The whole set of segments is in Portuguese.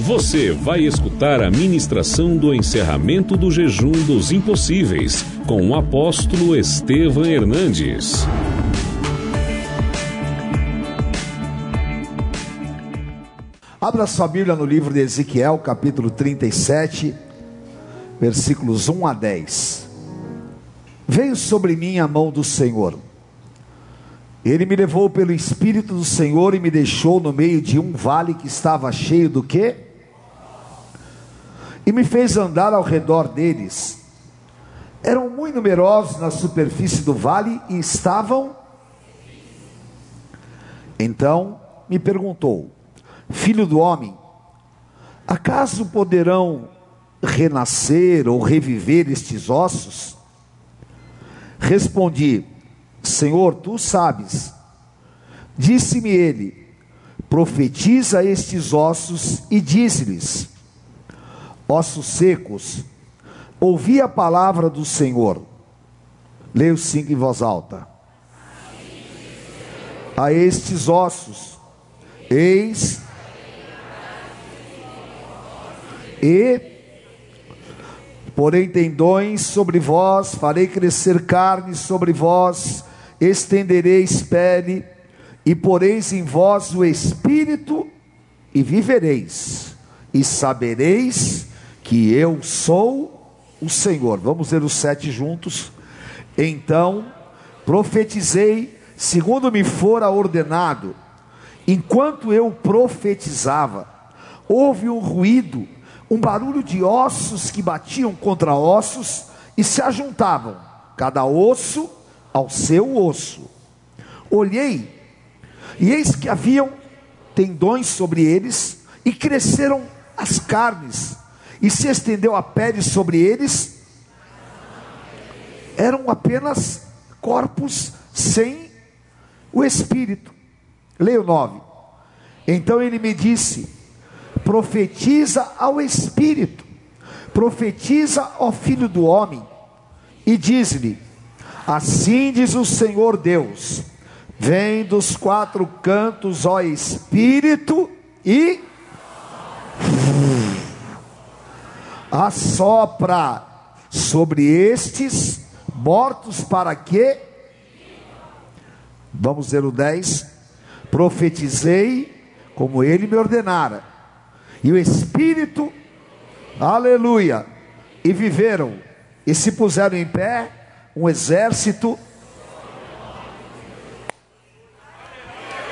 Você vai escutar a ministração do encerramento do jejum dos impossíveis com o apóstolo Estevam Hernandes. Abra sua Bíblia no livro de Ezequiel, capítulo 37, versículos 1 a 10. Veio sobre mim a mão do Senhor. Ele me levou pelo Espírito do Senhor e me deixou no meio de um vale que estava cheio do quê? E me fez andar ao redor deles. Eram muito numerosos na superfície do vale e estavam. Então me perguntou: Filho do homem, acaso poderão renascer ou reviver estes ossos? Respondi: Senhor, tu sabes. Disse-me ele: Profetiza estes ossos e diz-lhes: Ossos secos, ouvi a palavra do Senhor. Leio cinco em voz alta. A estes ossos, eis e porém tendões sobre vós, farei crescer carne sobre vós, estendereis pele, e poreis em vós o espírito, e vivereis, e sabereis que eu sou o Senhor. Vamos ler os sete juntos. Então profetizei, segundo me fora ordenado, enquanto eu profetizava, houve um ruído um barulho de ossos que batiam contra ossos e se ajuntavam, cada osso ao seu osso. Olhei, e eis que haviam tendões sobre eles, e cresceram as carnes, e se estendeu a pele sobre eles. Eram apenas corpos sem o espírito. Leio 9. Então ele me disse: profetiza ao Espírito, profetiza ao Filho do Homem, e diz-lhe: Assim diz o Senhor Deus: Vem dos quatro cantos, ó Espírito, e assopra sobre estes mortos para que Vamos ler o 10. Profetizei como ele me ordenara e o Espírito, aleluia, e viveram, e se puseram em pé, um exército.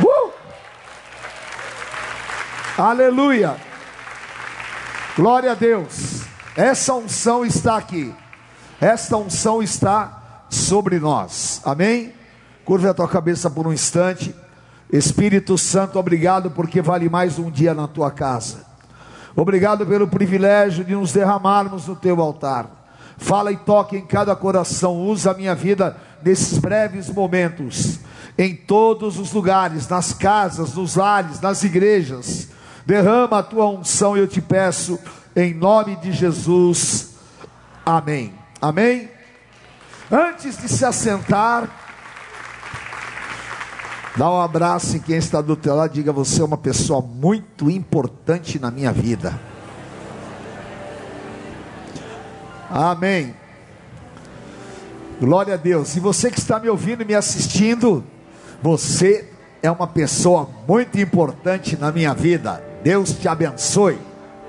Uh! Aleluia, glória a Deus, essa unção está aqui, esta unção está sobre nós, amém? Curve a tua cabeça por um instante. Espírito Santo, obrigado porque vale mais um dia na tua casa. Obrigado pelo privilégio de nos derramarmos no teu altar. Fala e toque em cada coração. Usa a minha vida nesses breves momentos, em todos os lugares, nas casas, nos lares, nas igrejas. Derrama a tua unção, eu te peço, em nome de Jesus. Amém. Amém. Antes de se assentar, Dá um abraço em quem está do teu lado, diga você é uma pessoa muito importante na minha vida. Amém. Glória a Deus. E você que está me ouvindo e me assistindo, você é uma pessoa muito importante na minha vida. Deus te abençoe.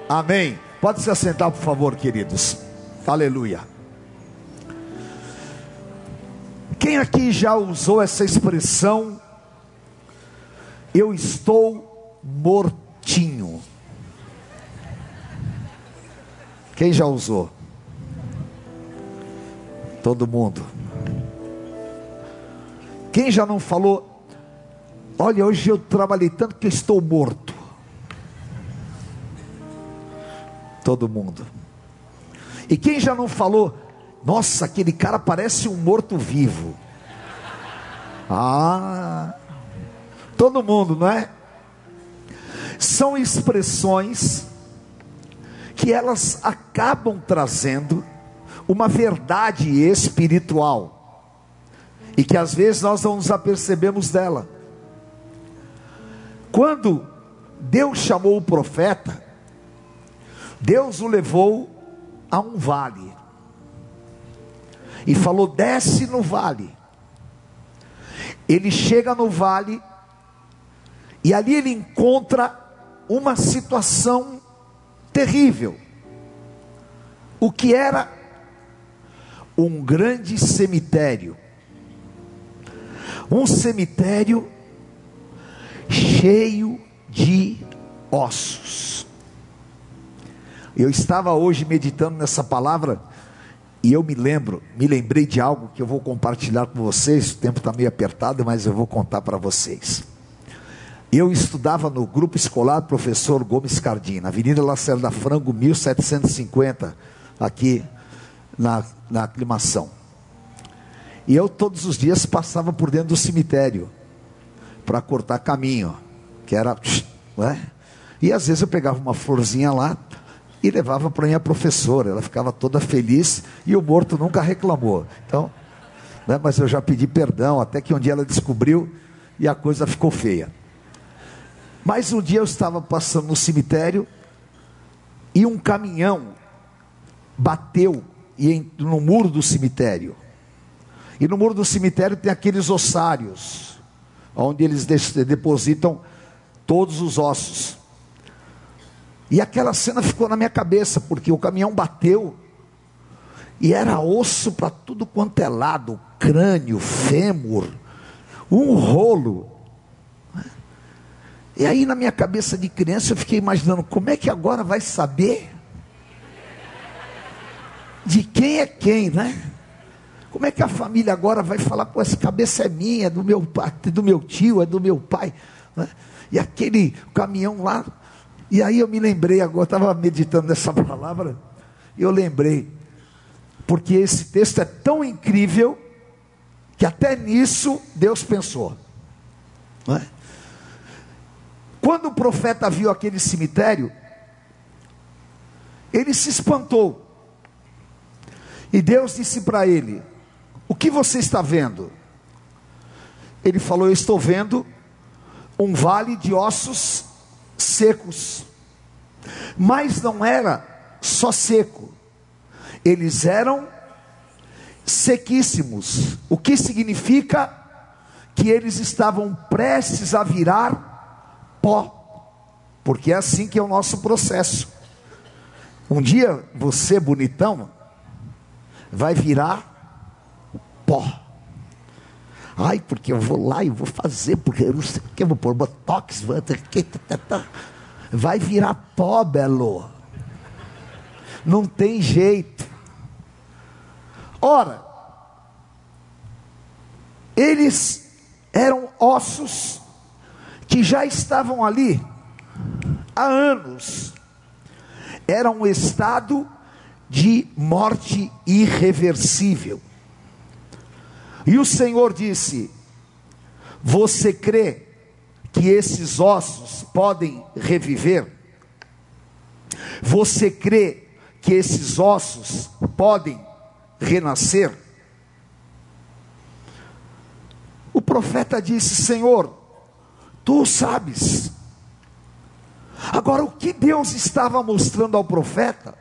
Amém. Pode se assentar, por favor, queridos. Aleluia. Quem aqui já usou essa expressão eu estou mortinho. Quem já usou? Todo mundo. Quem já não falou? Olha, hoje eu trabalhei tanto que estou morto. Todo mundo. E quem já não falou? Nossa, aquele cara parece um morto vivo. Ah, Todo mundo, não é? São expressões que elas acabam trazendo uma verdade espiritual e que às vezes nós não nos apercebemos dela. Quando Deus chamou o profeta, Deus o levou a um vale e falou: desce no vale. Ele chega no vale e ali ele encontra uma situação terrível. O que era um grande cemitério. Um cemitério cheio de ossos. Eu estava hoje meditando nessa palavra e eu me lembro, me lembrei de algo que eu vou compartilhar com vocês. O tempo está meio apertado, mas eu vou contar para vocês. Eu estudava no grupo escolar Professor Gomes Cardim, na Avenida Lacerda Frango, 1750, aqui na, na aclimação. E eu todos os dias passava por dentro do cemitério para cortar caminho, que era, né? E às vezes eu pegava uma florzinha lá e levava para minha professora. Ela ficava toda feliz e o morto nunca reclamou. Então, né? mas eu já pedi perdão, até que um dia ela descobriu e a coisa ficou feia. Mas um dia eu estava passando no cemitério e um caminhão bateu no muro do cemitério. E no muro do cemitério tem aqueles ossários, onde eles depositam todos os ossos. E aquela cena ficou na minha cabeça, porque o caminhão bateu e era osso para tudo quanto é lado, crânio, fêmur, um rolo. E aí na minha cabeça de criança eu fiquei imaginando como é que agora vai saber de quem é quem, né? Como é que a família agora vai falar, pô, essa cabeça é minha, é do meu, do meu tio, é do meu pai, né? E aquele caminhão lá, e aí eu me lembrei agora, estava meditando nessa palavra, e eu lembrei, porque esse texto é tão incrível, que até nisso Deus pensou. Não é? Quando o profeta viu aquele cemitério, ele se espantou. E Deus disse para ele: O que você está vendo? Ele falou: Eu estou vendo um vale de ossos secos. Mas não era só seco, eles eram sequíssimos. O que significa que eles estavam prestes a virar pó, porque é assim que é o nosso processo. Um dia você, bonitão, vai virar pó. Ai, porque eu vou lá e vou fazer, porque eu não sei o que, eu vou pôr botox, vou... Tá, tá, tá. vai virar pó, belo. Não tem jeito. Ora, eles eram ossos que já estavam ali há anos. Era um estado de morte irreversível. E o Senhor disse: Você crê que esses ossos podem reviver? Você crê que esses ossos podem renascer? O profeta disse: Senhor, tu sabes. Agora, o que Deus estava mostrando ao profeta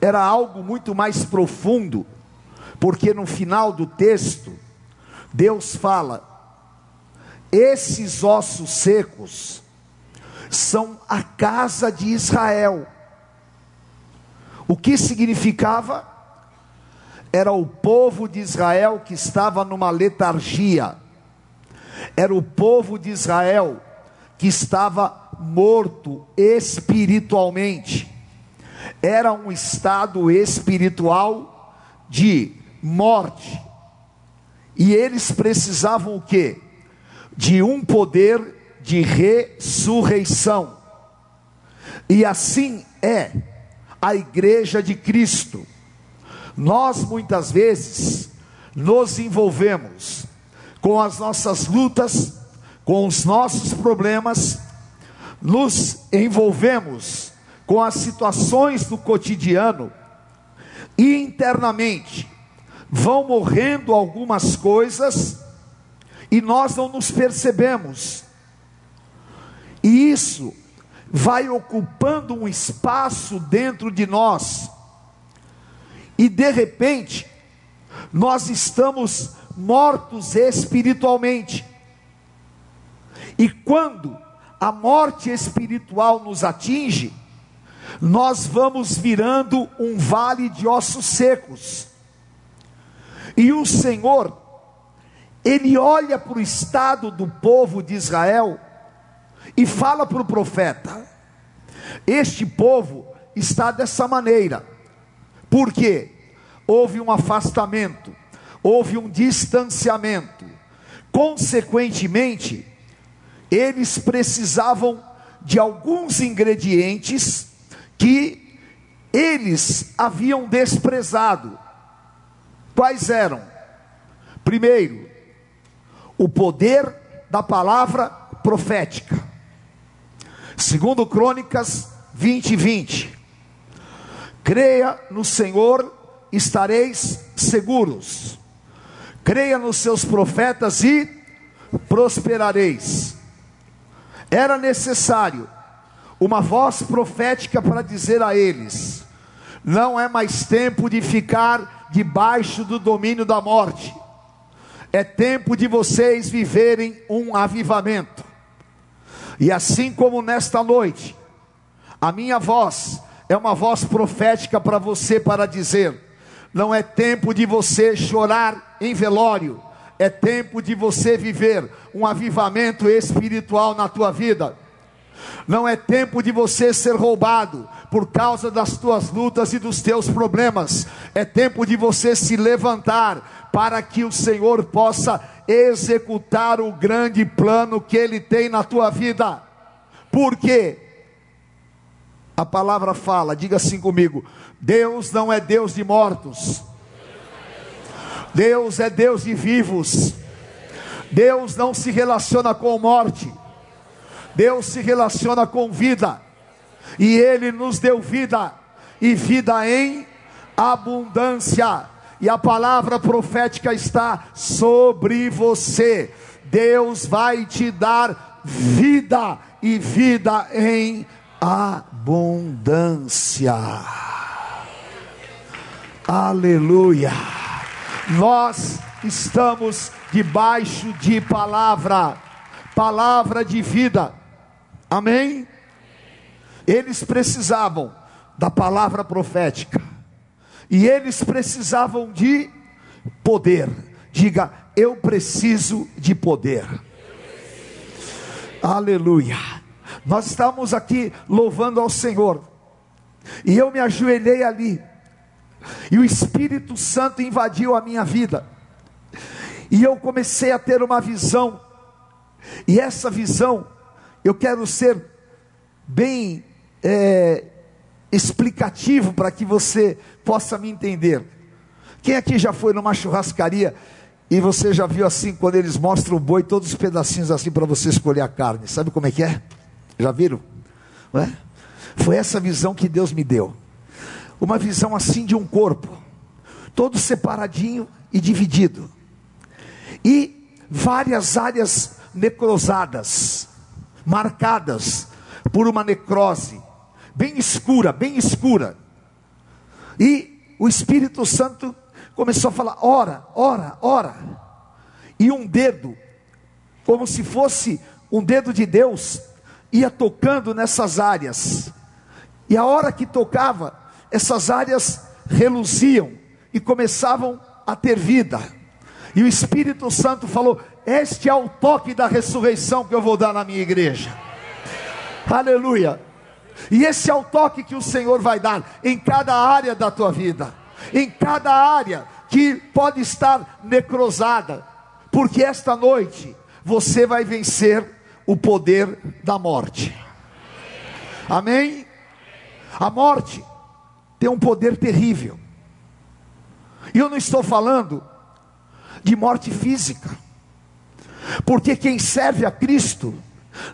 era algo muito mais profundo, porque no final do texto, Deus fala: esses ossos secos são a casa de Israel. O que significava? Era o povo de Israel que estava numa letargia, era o povo de Israel que estava morto espiritualmente era um estado espiritual de morte. E eles precisavam o quê? De um poder de ressurreição. E assim é a igreja de Cristo. Nós muitas vezes nos envolvemos com as nossas lutas, com os nossos problemas, nos envolvemos com as situações do cotidiano e internamente vão morrendo algumas coisas e nós não nos percebemos. E isso vai ocupando um espaço dentro de nós, e de repente, nós estamos mortos espiritualmente. E quando a morte espiritual nos atinge, nós vamos virando um vale de ossos secos. E o Senhor, Ele olha para o estado do povo de Israel e fala para o profeta: Este povo está dessa maneira, porque houve um afastamento, houve um distanciamento, consequentemente, eles precisavam de alguns ingredientes que eles haviam desprezado. Quais eram? Primeiro, o poder da palavra profética. Segundo Crônicas 20, 20. Creia no Senhor, estareis seguros. Creia nos seus profetas e prosperareis. Era necessário uma voz profética para dizer a eles: não é mais tempo de ficar debaixo do domínio da morte, é tempo de vocês viverem um avivamento. E assim como nesta noite, a minha voz é uma voz profética para você para dizer: não é tempo de você chorar em velório, é tempo de você viver um avivamento espiritual na tua vida. Não é tempo de você ser roubado por causa das tuas lutas e dos teus problemas. É tempo de você se levantar para que o Senhor possa executar o grande plano que Ele tem na tua vida. Porque a palavra fala, diga assim comigo: Deus não é Deus de mortos, Deus é Deus de vivos. Deus não se relaciona com morte. Deus se relaciona com vida, e Ele nos deu vida, e vida em abundância, e a palavra profética está sobre você. Deus vai te dar vida, e vida em abundância. Aleluia. Nós estamos debaixo de palavra, palavra de vida. Amém? Eles precisavam da palavra profética, e eles precisavam de poder. Diga, eu preciso de poder. Aleluia. Nós estamos aqui louvando ao Senhor, e eu me ajoelhei ali, e o Espírito Santo invadiu a minha vida, e eu comecei a ter uma visão, e essa visão eu quero ser bem é, explicativo para que você possa me entender. Quem aqui já foi numa churrascaria e você já viu assim, quando eles mostram o boi, todos os pedacinhos assim para você escolher a carne? Sabe como é que é? Já viram? Não é? Foi essa visão que Deus me deu. Uma visão assim de um corpo, todo separadinho e dividido. E várias áreas necrosadas marcadas por uma necrose, bem escura, bem escura. E o Espírito Santo começou a falar: ora, ora, ora. E um dedo, como se fosse um dedo de Deus, ia tocando nessas áreas. E a hora que tocava, essas áreas reluziam e começavam a ter vida. E o Espírito Santo falou: Este é o toque da ressurreição que eu vou dar na minha igreja. Aleluia. E esse é o toque que o Senhor vai dar em cada área da tua vida, em cada área que pode estar necrosada, porque esta noite você vai vencer o poder da morte. Amém? A morte tem um poder terrível. E eu não estou falando de morte física. Porque quem serve a Cristo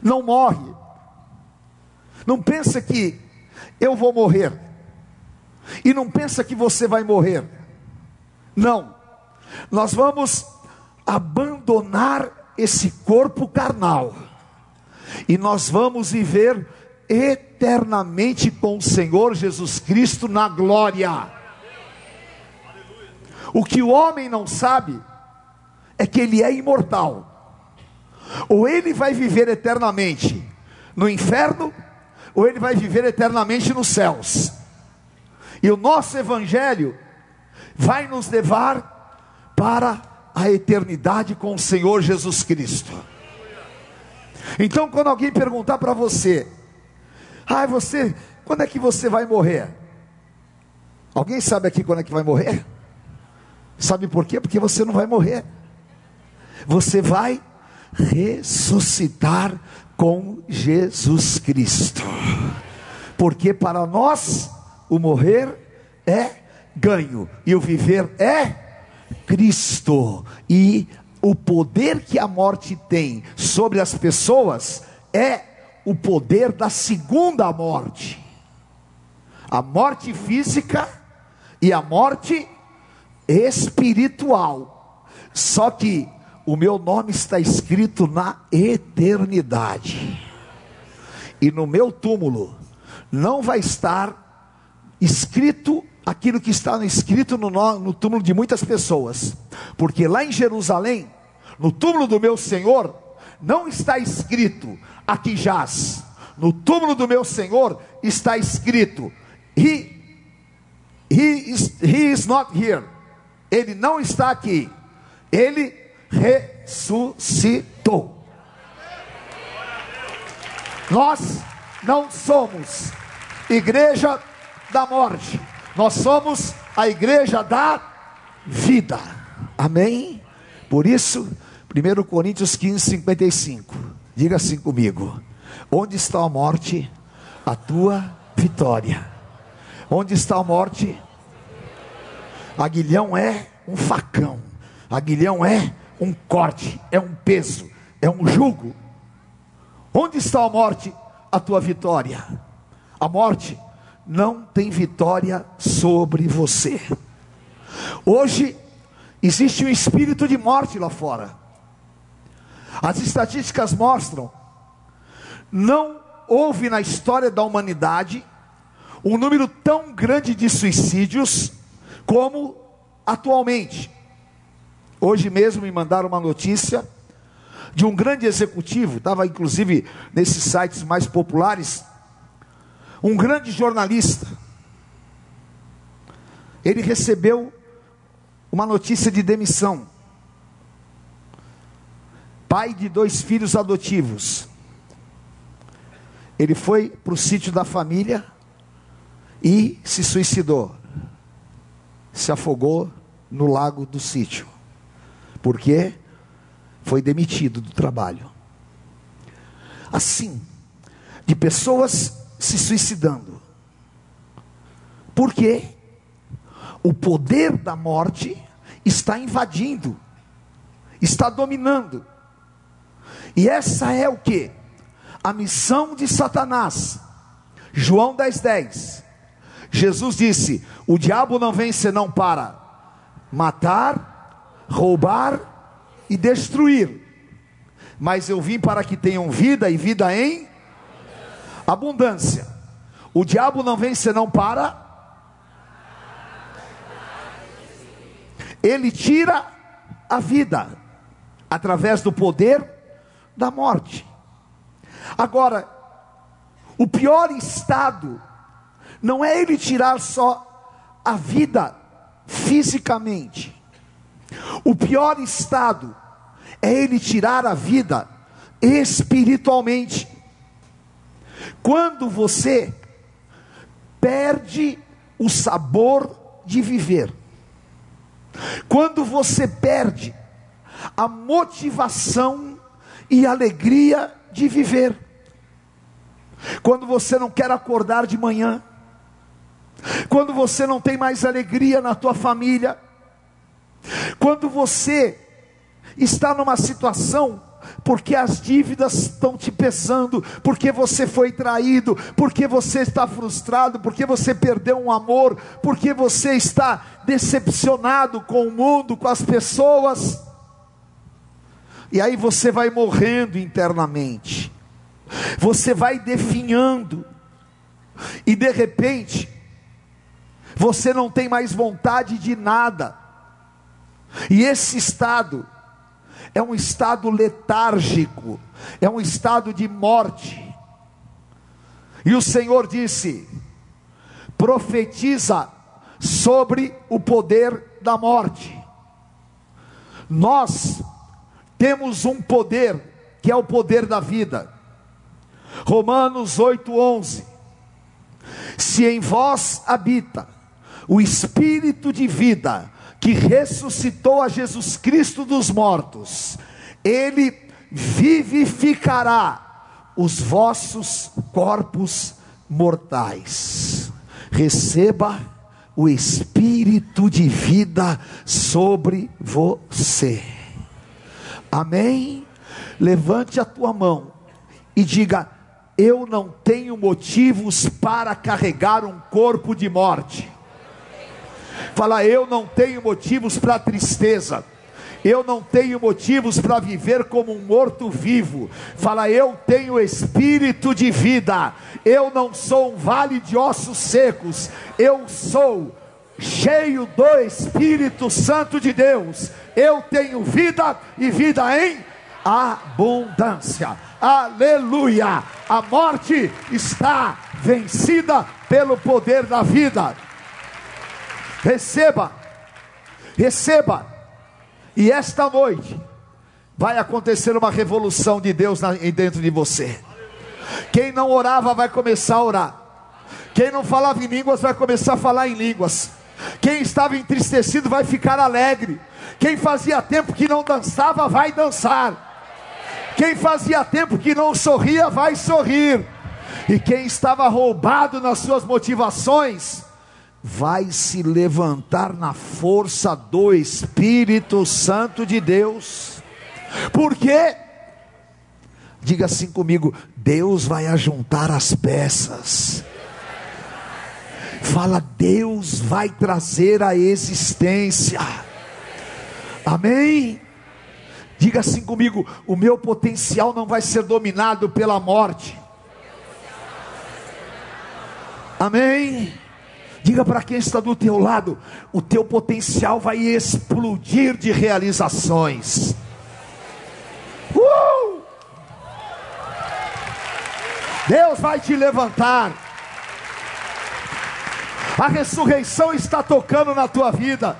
não morre. Não pensa que eu vou morrer. E não pensa que você vai morrer. Não. Nós vamos abandonar esse corpo carnal. E nós vamos viver eternamente com o Senhor Jesus Cristo na glória. O que o homem não sabe é que ele é imortal. Ou ele vai viver eternamente no inferno, ou ele vai viver eternamente nos céus. E o nosso evangelho vai nos levar para a eternidade com o Senhor Jesus Cristo. Então, quando alguém perguntar para você, ah, você, quando é que você vai morrer? Alguém sabe aqui quando é que vai morrer? Sabe por quê? Porque você não vai morrer. Você vai ressuscitar com Jesus Cristo. Porque para nós o morrer é ganho e o viver é Cristo. E o poder que a morte tem sobre as pessoas é o poder da segunda morte. A morte física e a morte espiritual. Só que o meu nome está escrito na eternidade. E no meu túmulo não vai estar escrito aquilo que está escrito no, no túmulo de muitas pessoas, porque lá em Jerusalém, no túmulo do meu Senhor, não está escrito aqui jaz, no túmulo do meu Senhor está escrito he, he, is, he is not here, ele não está aqui, ele ressuscitou. Nós não somos igreja da morte. Nós somos a igreja da vida. Amém? Por isso, 1 Coríntios 15, 55. Diga assim comigo: Onde está a morte? A tua vitória. Onde está a morte? Aguilhão é um facão. Aguilhão é um corte, é um peso, é um jugo. Onde está a morte? A tua vitória. A morte não tem vitória sobre você. Hoje existe um espírito de morte lá fora. As estatísticas mostram não houve na história da humanidade um número tão grande de suicídios como atualmente. Hoje mesmo me mandaram uma notícia de um grande executivo, estava inclusive nesses sites mais populares, um grande jornalista, ele recebeu uma notícia de demissão. Pai de dois filhos adotivos. Ele foi para o sítio da família e se suicidou. Se afogou no lago do sítio. Porque foi demitido do trabalho. Assim, de pessoas se suicidando. Porque o poder da morte está invadindo, está dominando. E essa é o que? A missão de Satanás. João 10:10. 10. Jesus disse: "O diabo não vem senão para matar, roubar e destruir. Mas eu vim para que tenham vida e vida em abundância. O diabo não vem senão para. Ele tira a vida através do poder da morte. Agora, o pior estado não é ele tirar só a vida fisicamente. O pior estado é ele tirar a vida espiritualmente. Quando você perde o sabor de viver, quando você perde a motivação e alegria de viver, quando você não quer acordar de manhã, quando você não tem mais alegria na tua família, quando você está numa situação porque as dívidas estão te pesando, porque você foi traído, porque você está frustrado, porque você perdeu um amor, porque você está decepcionado com o mundo, com as pessoas. E aí você vai morrendo internamente. você vai definhando, e de repente, você não tem mais vontade de nada, e esse estado é um estado letárgico, é um estado de morte. E o Senhor disse: profetiza sobre o poder da morte. Nós temos um poder que é o poder da vida. Romanos 8:11. Se em vós habita o espírito de vida que ressuscitou a Jesus Cristo dos mortos, ele vivificará os vossos corpos mortais. Receba o espírito de vida sobre você. Amém? Levante a tua mão e diga: Eu não tenho motivos para carregar um corpo de morte. Fala, eu não tenho motivos para tristeza. Eu não tenho motivos para viver como um morto-vivo. Fala, eu tenho espírito de vida. Eu não sou um vale de ossos secos. Eu sou cheio do Espírito Santo de Deus. Eu tenho vida e vida em abundância. Aleluia! A morte está vencida pelo poder da vida. Receba, receba, e esta noite vai acontecer uma revolução de Deus dentro de você. Quem não orava vai começar a orar. Quem não falava em línguas vai começar a falar em línguas. Quem estava entristecido vai ficar alegre. Quem fazia tempo que não dançava vai dançar. Quem fazia tempo que não sorria vai sorrir. E quem estava roubado nas suas motivações vai se levantar na força do Espírito Santo de Deus. Por quê? Diga assim comigo: Deus vai ajuntar as peças. Fala, Deus vai trazer a existência. Amém? Diga assim comigo: o meu potencial não vai ser dominado pela morte. Amém? Diga para quem está do teu lado: o teu potencial vai explodir de realizações. Uh! Deus vai te levantar. A ressurreição está tocando na tua vida.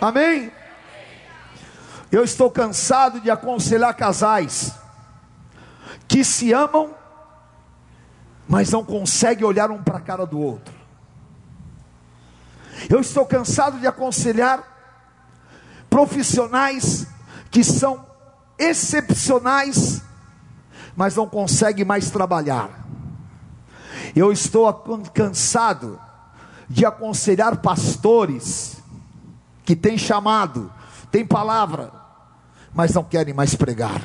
Amém? Eu estou cansado de aconselhar casais que se amam, mas não conseguem olhar um para a cara do outro. Eu estou cansado de aconselhar profissionais que são excepcionais, mas não conseguem mais trabalhar. Eu estou cansado de aconselhar pastores que têm chamado, têm palavra, mas não querem mais pregar.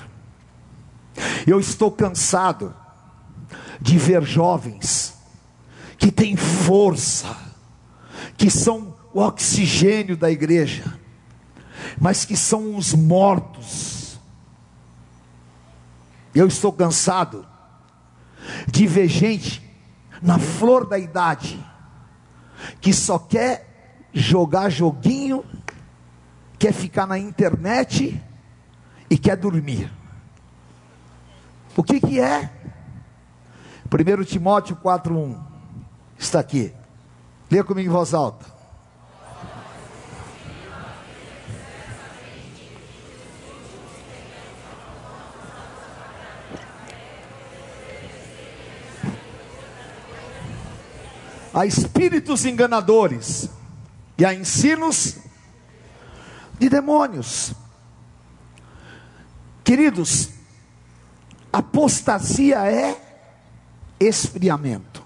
Eu estou cansado de ver jovens que têm força, que são o oxigênio da igreja, mas que são os mortos. Eu estou cansado de ver gente na flor da idade que só quer jogar joguinho, quer ficar na internet e quer dormir. O que que é? 1 Timóteo 4:1 está aqui. Leia comigo em voz alta. a espíritos enganadores e a ensinos de demônios. Queridos, apostasia é esfriamento.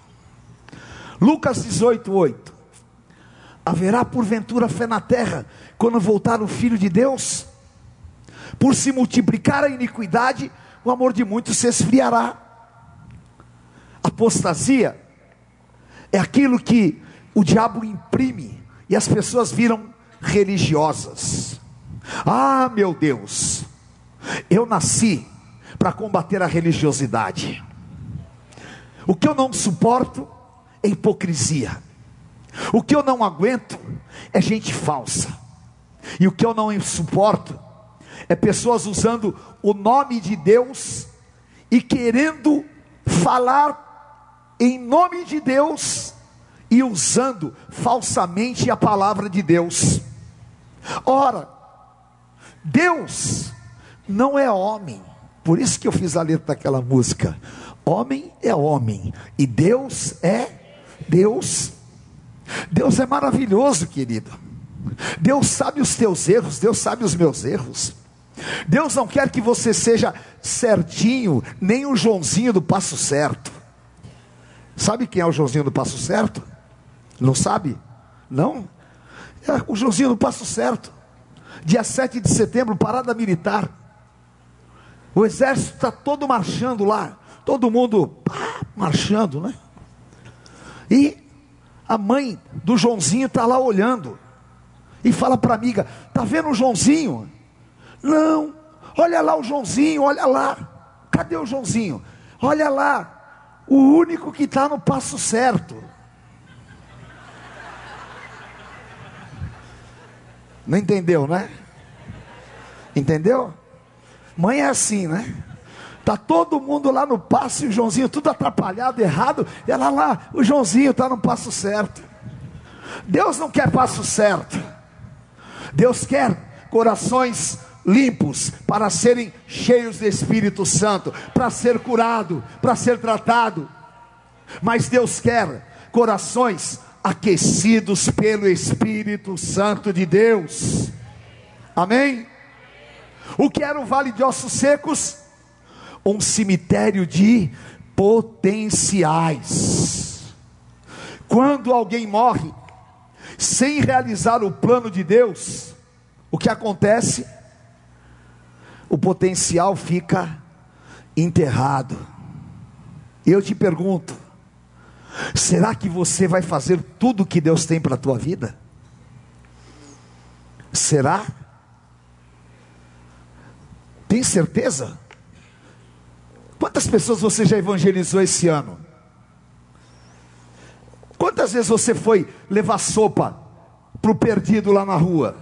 Lucas 18, 8. Haverá porventura fé na terra quando voltar o Filho de Deus? Por se multiplicar a iniquidade, o amor de muitos se esfriará. Apostasia é aquilo que o diabo imprime e as pessoas viram religiosas. Ah, meu Deus, eu nasci para combater a religiosidade. O que eu não suporto é hipocrisia. O que eu não aguento é gente falsa. E o que eu não suporto é pessoas usando o nome de Deus e querendo falar em nome de Deus e usando falsamente a palavra de Deus. Ora, Deus não é homem, por isso que eu fiz a letra daquela música. Homem é homem e Deus é Deus. Deus é maravilhoso, querido. Deus sabe os teus erros, Deus sabe os meus erros. Deus não quer que você seja certinho, nem o Joãozinho do passo certo. Sabe quem é o Joãozinho do passo certo? Não sabe? Não? É o Joãozinho do passo certo. Dia 7 de setembro, parada militar. O exército está todo marchando lá. Todo mundo pá, marchando, né? E a mãe do Joãozinho está lá olhando. E fala para a amiga: Está vendo o Joãozinho? Não, olha lá o Joãozinho, olha lá. Cadê o Joãozinho? Olha lá, o único que está no passo certo. Não entendeu, né? Entendeu? Mãe é assim, né? Tá todo mundo lá no passo e o Joãozinho tudo atrapalhado, errado. Ela lá, o Joãozinho está no passo certo. Deus não quer passo certo. Deus quer corações limpos para serem cheios de Espírito Santo, para ser curado, para ser tratado. Mas Deus quer corações aquecidos pelo Espírito Santo de Deus. Amém? O que era um vale de ossos secos? Um cemitério de potenciais. Quando alguém morre sem realizar o plano de Deus, o que acontece? O potencial fica enterrado. Eu te pergunto: Será que você vai fazer tudo o que Deus tem para a tua vida? Será? Tem certeza? Quantas pessoas você já evangelizou esse ano? Quantas vezes você foi levar sopa para o perdido lá na rua?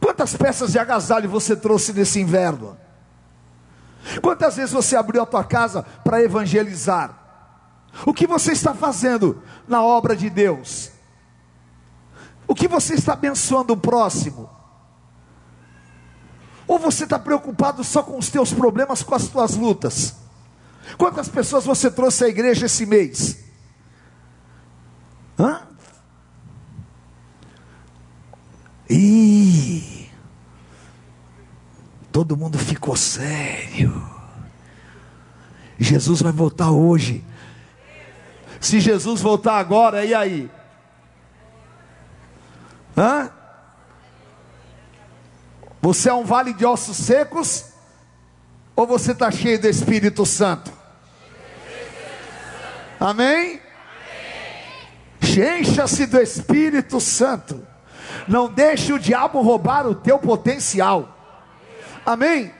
Quantas peças de agasalho você trouxe nesse inverno? Quantas vezes você abriu a tua casa para evangelizar? O que você está fazendo na obra de Deus? O que você está abençoando o próximo? Ou você está preocupado só com os teus problemas, com as tuas lutas? Quantas pessoas você trouxe à igreja esse mês? Hã? Ih, todo mundo ficou sério. Jesus vai voltar hoje. Se Jesus voltar agora, e aí? Hã? Você é um vale de ossos secos? Ou você está cheio do Espírito Santo? Amém? Encha-se do Espírito Santo. Não deixe o diabo roubar o teu potencial. Amém?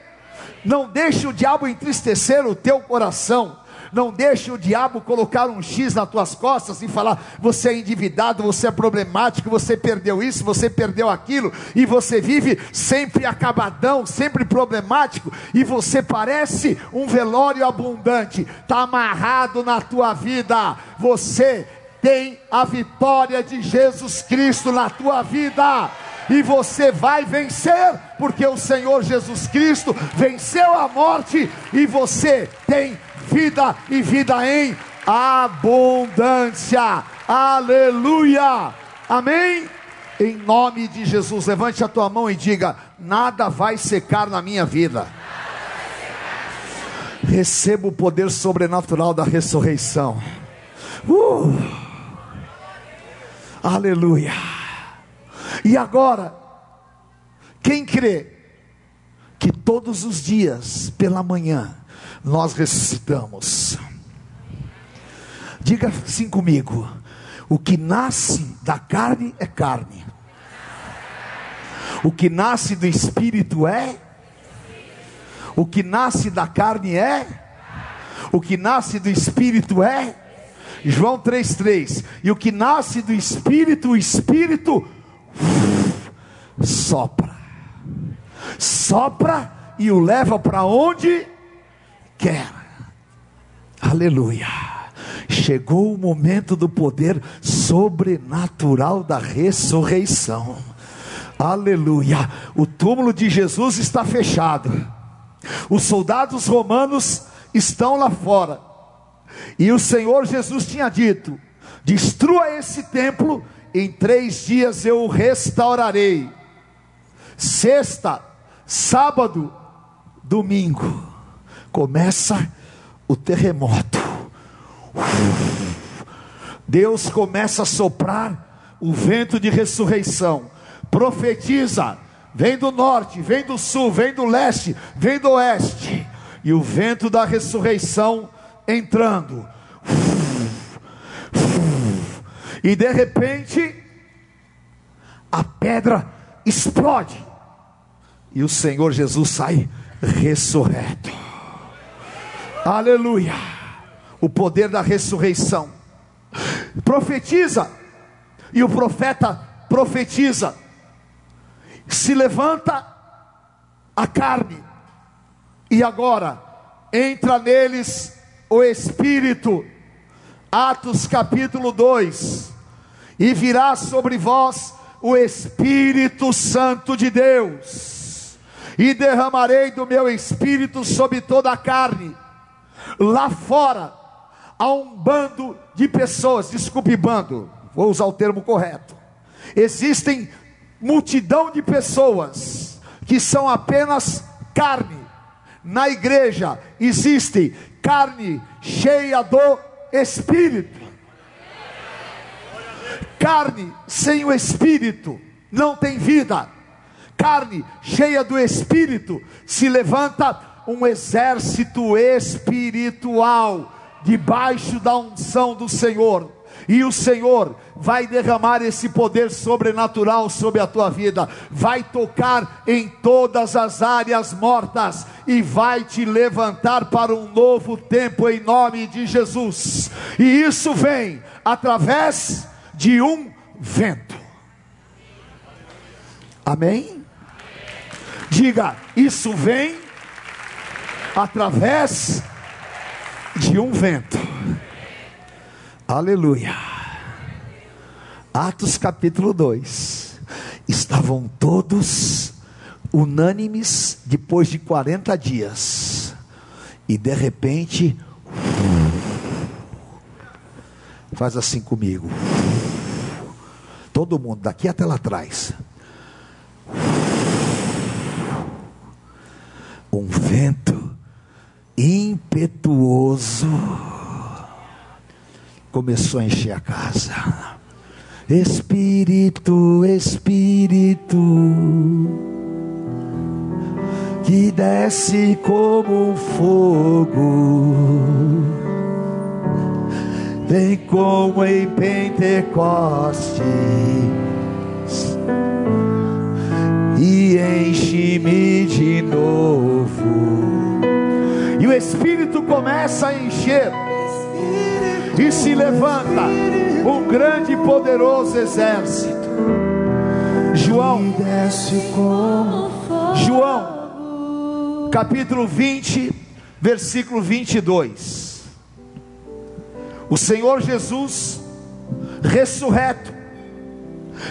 Não deixe o diabo entristecer o teu coração. Não deixe o diabo colocar um X nas tuas costas e falar: você é endividado, você é problemático, você perdeu isso, você perdeu aquilo, e você vive sempre acabadão, sempre problemático, e você parece um velório abundante, está amarrado na tua vida. Você tem a vitória de Jesus Cristo na tua vida e você vai vencer, porque o Senhor Jesus Cristo venceu a morte e você tem vida e vida em abundância. Aleluia. Amém? Em nome de Jesus, levante a tua mão e diga: nada vai secar na minha vida. Receba o poder sobrenatural da ressurreição. Uh. Aleluia. E agora, quem crê que todos os dias pela manhã nós ressuscitamos. Diga assim comigo: o que nasce da carne é carne, o que nasce do espírito é, O que nasce da carne é, o que nasce do espírito é. João 3,3: E o que nasce do espírito, o espírito sopra, sopra e o leva para onde quer. Aleluia. Chegou o momento do poder sobrenatural da ressurreição. Aleluia. O túmulo de Jesus está fechado. Os soldados romanos estão lá fora. E o Senhor Jesus tinha dito: destrua esse templo, em três dias eu o restaurarei. Sexta, sábado, domingo, começa o terremoto. Deus começa a soprar o vento de ressurreição, profetiza, vem do norte, vem do sul, vem do leste, vem do oeste, e o vento da ressurreição entrando. E de repente, a pedra explode, e o Senhor Jesus sai ressurreto. Aleluia! O poder da ressurreição. Profetiza, e o profeta profetiza. Se levanta a carne, e agora entra neles o Espírito. Atos capítulo 2: E virá sobre vós o Espírito Santo de Deus, e derramarei do meu Espírito sobre toda a carne. Lá fora há um bando de pessoas, desculpe, bando, vou usar o termo correto. Existem multidão de pessoas que são apenas carne. Na igreja existe carne cheia do Espírito. Carne sem o Espírito não tem vida. Carne cheia do Espírito se levanta um exército espiritual debaixo da unção do Senhor. E o Senhor vai derramar esse poder sobrenatural sobre a tua vida, vai tocar em todas as áreas mortas e vai te levantar para um novo tempo em nome de Jesus. E isso vem através de um vento. Amém? Diga, isso vem através de um vento. Aleluia. Atos capítulo 2. Estavam todos unânimes depois de 40 dias. E de repente, faz assim comigo. Todo mundo, daqui até lá atrás. Um vento impetuoso começou a encher a casa. Espírito, Espírito, que desce como fogo, vem como em Pentecostes e enche-me de novo. Espírito começa a encher e se levanta um grande e poderoso exército. João, João, capítulo 20, versículo 22. O Senhor Jesus, ressurreto,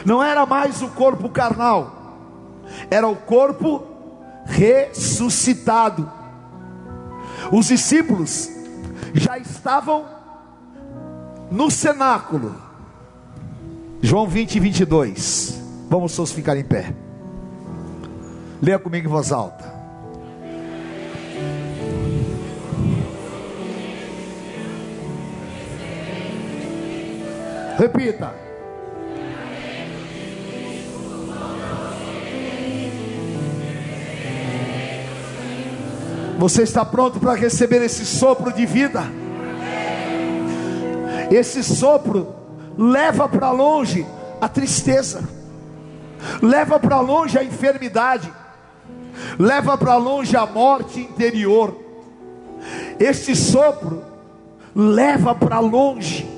não era mais o corpo carnal, era o corpo ressuscitado. Os discípulos já estavam no cenáculo. João 20, 22. Vamos todos ficar em pé. Leia comigo em voz alta. Repita. Você está pronto para receber esse sopro de vida? Esse sopro leva para longe a tristeza, leva para longe a enfermidade, leva para longe a morte interior. Este sopro leva para longe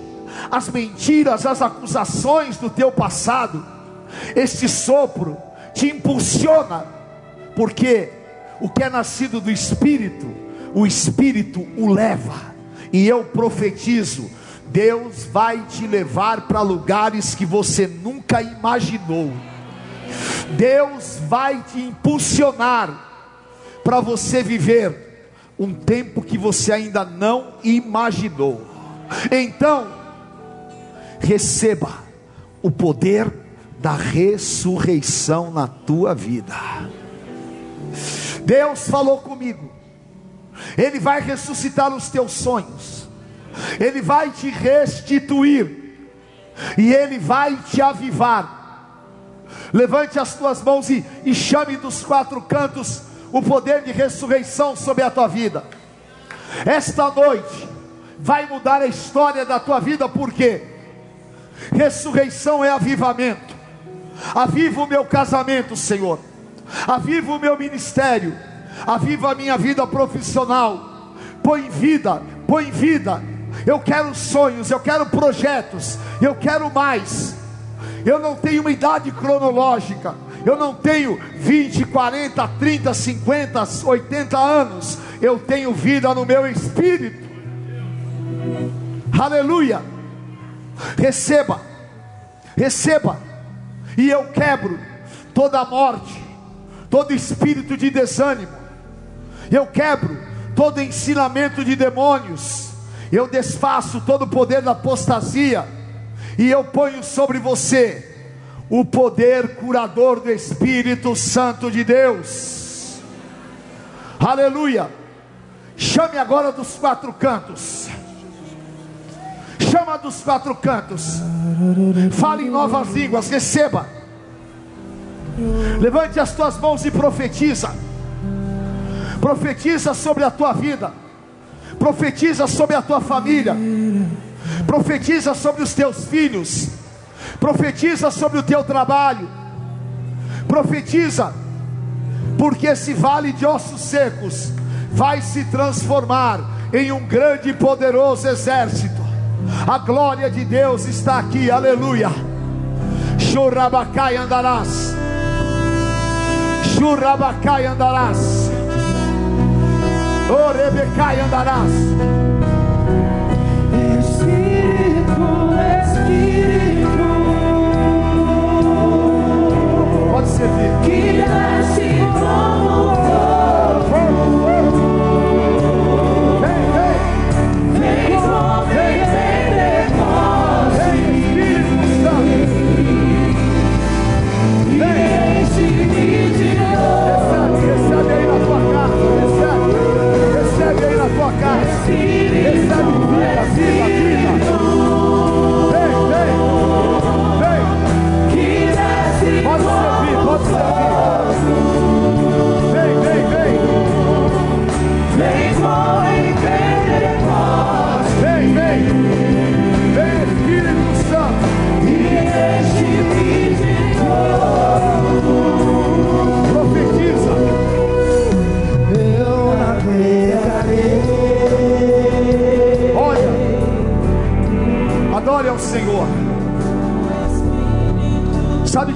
as mentiras, as acusações do teu passado. Este sopro te impulsiona, porque o que é nascido do Espírito, o Espírito o leva. E eu profetizo: Deus vai te levar para lugares que você nunca imaginou. Deus vai te impulsionar para você viver um tempo que você ainda não imaginou. Então, receba o poder da ressurreição na tua vida. Deus falou comigo, Ele vai ressuscitar os teus sonhos, Ele vai te restituir, e Ele vai te avivar. Levante as tuas mãos e, e chame dos quatro cantos o poder de ressurreição sobre a tua vida. Esta noite vai mudar a história da tua vida, porque ressurreição é avivamento. Aviva o meu casamento, Senhor. Aviva o meu ministério. Aviva a minha vida profissional. Põe vida, põe vida. Eu quero sonhos, eu quero projetos, eu quero mais. Eu não tenho uma idade cronológica. Eu não tenho 20, 40, 30, 50, 80 anos. Eu tenho vida no meu espírito. Aleluia. Receba. Receba. E eu quebro toda morte, todo espírito de desânimo. Eu quebro todo ensinamento de demônios. Eu desfaço todo o poder da apostasia e eu ponho sobre você o poder curador do Espírito Santo de Deus. Aleluia. Chame agora dos quatro cantos. Chama dos quatro cantos. Fale em novas línguas. Receba. Levante as tuas mãos e profetiza. Profetiza sobre a tua vida. Profetiza sobre a tua família profetiza sobre os teus filhos, profetiza sobre o teu trabalho, profetiza, porque esse vale de ossos secos vai se transformar em um grande e poderoso exército. A glória de Deus está aqui, aleluia. Churabacai andarás, Churabacai andarás, Orebecai andarás. Pode servir. Que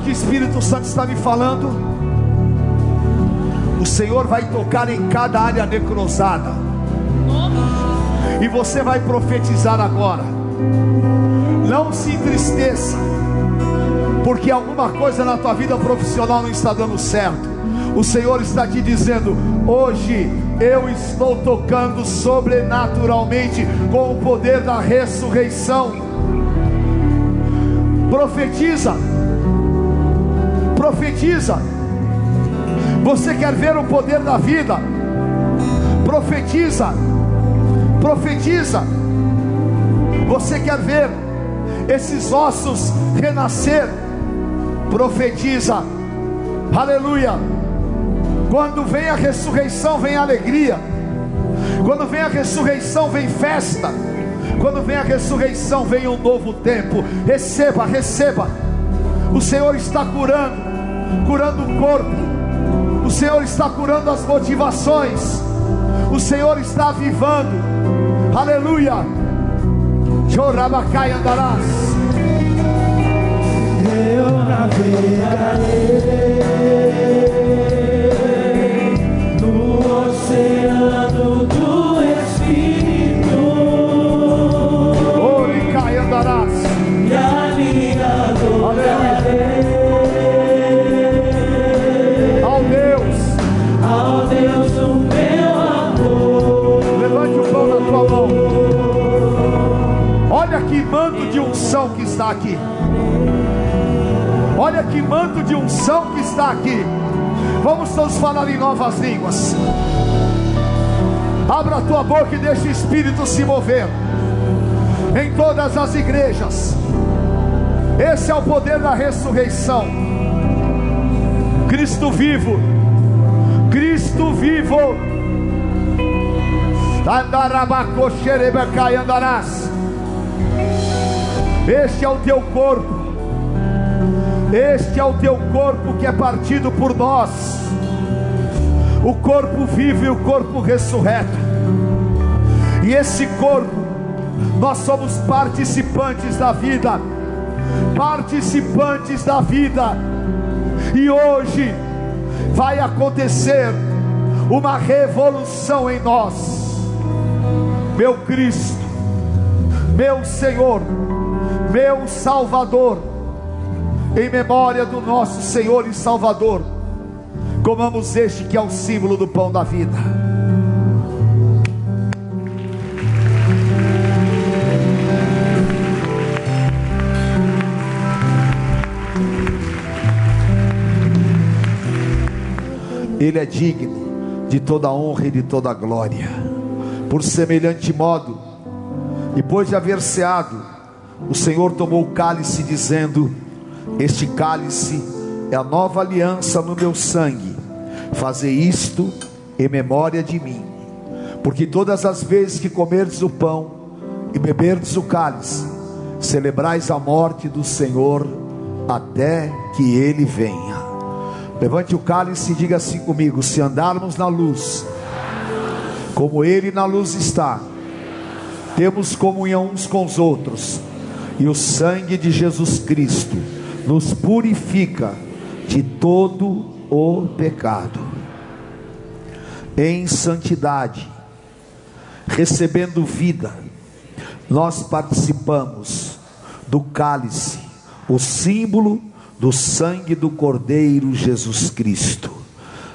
que o Espírito Santo está me falando? O Senhor vai tocar em cada área necrosada. E você vai profetizar agora. Não se entristeça. Porque alguma coisa na tua vida profissional não está dando certo. O Senhor está te dizendo: hoje eu estou tocando sobrenaturalmente com o poder da ressurreição. Profetiza, profetiza. Você quer ver o poder da vida? Profetiza, profetiza. Você quer ver esses ossos renascer? Profetiza, aleluia. Quando vem a ressurreição, vem alegria. Quando vem a ressurreição, vem festa. Quando vem a ressurreição, vem um novo tempo. Receba, receba. O Senhor está curando, curando o corpo, O Senhor está curando as motivações. O Senhor está avivando. Aleluia. Chorabacai andarás. Eu navegarei no oceano manto de unção que está aqui. Olha que manto de unção que está aqui. Vamos todos falar em novas línguas. Abra a tua boca e deixa o Espírito se mover. Em todas as igrejas. Esse é o poder da ressurreição. Cristo vivo. Cristo vivo. Andarabacoxerebecai andarás. Este é o teu corpo. Este é o teu corpo que é partido por nós. O corpo vivo e o corpo ressurreto. E esse corpo, nós somos participantes da vida. Participantes da vida. E hoje vai acontecer uma revolução em nós. Meu Cristo, meu Senhor, meu Salvador, em memória do nosso Senhor e Salvador, comamos este que é o símbolo do pão da vida. Ele é digno de toda honra e de toda glória. Por semelhante modo, depois de haver ceado, o Senhor tomou o cálice, dizendo: Este cálice é a nova aliança no meu sangue. Fazer isto em memória de mim. Porque todas as vezes que comerdes o pão e beberdes o cálice, celebrais a morte do Senhor até que ele venha. Levante o cálice e diga assim comigo: se andarmos na luz, como ele na luz está, temos comunhão uns com os outros, e o sangue de Jesus Cristo nos purifica de todo o pecado. Em santidade, recebendo vida, nós participamos do cálice, o símbolo do sangue do Cordeiro Jesus Cristo.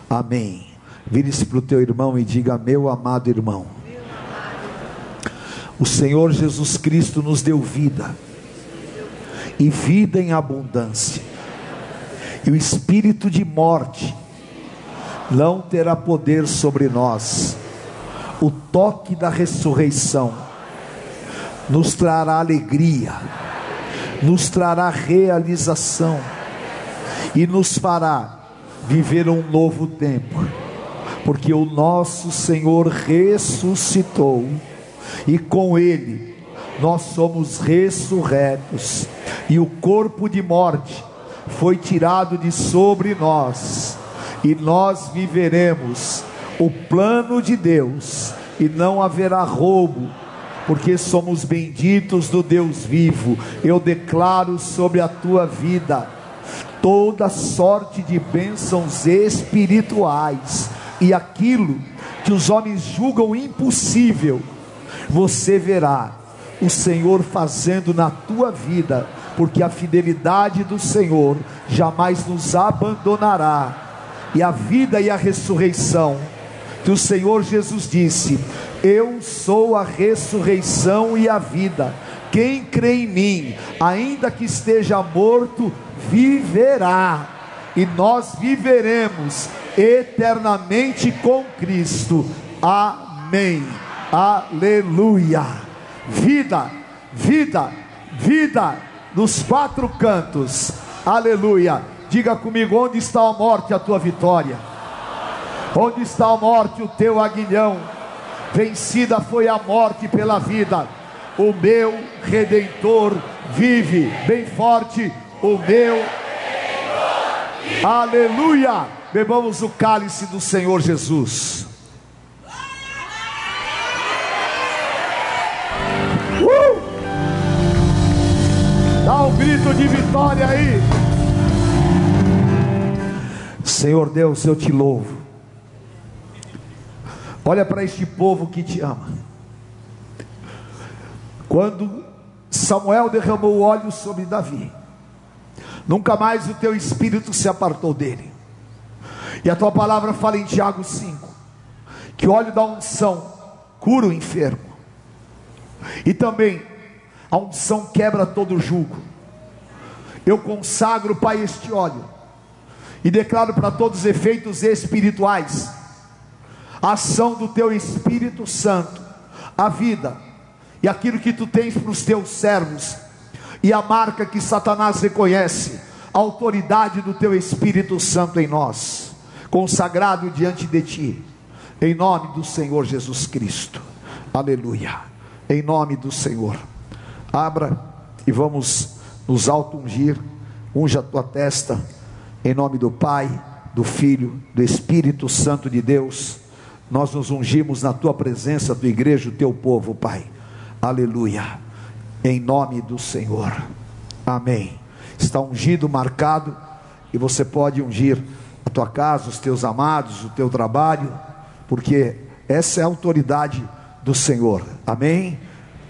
Amém. Vire-se para o teu irmão e diga: Meu amado irmão, o Senhor Jesus Cristo nos deu vida, e vida em abundância, e o espírito de morte não terá poder sobre nós. O toque da ressurreição nos trará alegria, nos trará realização e nos fará viver um novo tempo, porque o nosso Senhor ressuscitou e com Ele nós somos ressurretos, e o corpo de morte foi tirado de sobre nós, e nós viveremos o plano de Deus, e não haverá roubo, porque somos benditos do Deus vivo. Eu declaro sobre a tua vida toda sorte de bênçãos espirituais, e aquilo que os homens julgam impossível, você verá o Senhor fazendo na tua vida, porque a fidelidade do Senhor jamais nos abandonará, e a vida e a ressurreição, que o Senhor Jesus disse: Eu sou a ressurreição e a vida. Quem crê em mim, ainda que esteja morto, viverá, e nós viveremos eternamente com Cristo. Amém. Aleluia. Vida, vida, vida nos quatro cantos. Aleluia. Diga comigo: onde está a morte, a tua vitória? Onde está a morte, o teu aguilhão? Vencida foi a morte pela vida. O meu redentor vive. Bem forte, o meu. Aleluia. bebamos o cálice do Senhor Jesus. Dá um grito de vitória aí. Senhor Deus, eu te louvo. Olha para este povo que te ama. Quando Samuel derramou óleo sobre Davi, nunca mais o teu espírito se apartou dele. E a tua palavra fala em Tiago 5, que o óleo da unção cura o enfermo. E também a unção quebra todo jugo. Eu consagro, Pai, este óleo e declaro para todos os efeitos espirituais a ação do teu Espírito Santo, a vida e aquilo que tu tens para os teus servos, e a marca que Satanás reconhece, a autoridade do teu Espírito Santo em nós, consagrado diante de ti, em nome do Senhor Jesus Cristo. Aleluia. Em nome do Senhor. Abra e vamos nos auto-ungir. Unja a tua testa, em nome do Pai, do Filho, do Espírito Santo de Deus. Nós nos ungimos na tua presença, tua igreja, o teu povo, Pai. Aleluia. Em nome do Senhor. Amém. Está ungido, marcado, e você pode ungir a tua casa, os teus amados, o teu trabalho, porque essa é a autoridade do Senhor. Amém?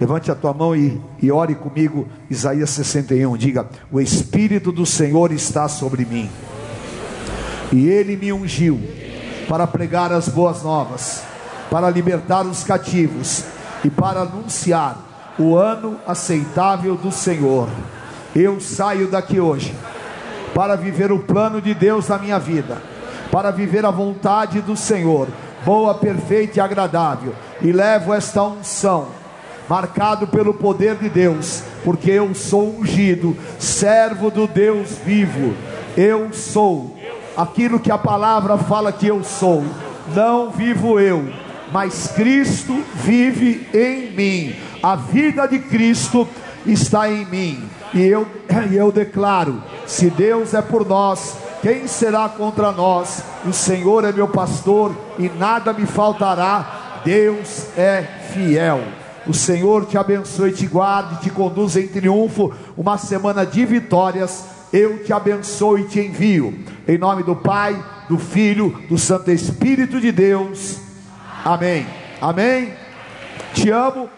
Levante a tua mão e, e ore comigo, Isaías 61. Diga: O Espírito do Senhor está sobre mim, e ele me ungiu para pregar as boas novas, para libertar os cativos e para anunciar o ano aceitável do Senhor. Eu saio daqui hoje para viver o plano de Deus na minha vida, para viver a vontade do Senhor, boa, perfeita e agradável, e levo esta unção marcado pelo poder de Deus, porque eu sou ungido, servo do Deus vivo. Eu sou aquilo que a palavra fala que eu sou. Não vivo eu, mas Cristo vive em mim. A vida de Cristo está em mim. E eu, eu declaro: se Deus é por nós, quem será contra nós? O Senhor é meu pastor e nada me faltará. Deus é fiel. O Senhor te abençoe, te guarde, te conduza em triunfo, uma semana de vitórias. Eu te abençoo e te envio. Em nome do Pai, do Filho, do Santo Espírito de Deus. Amém. Amém. Te amo.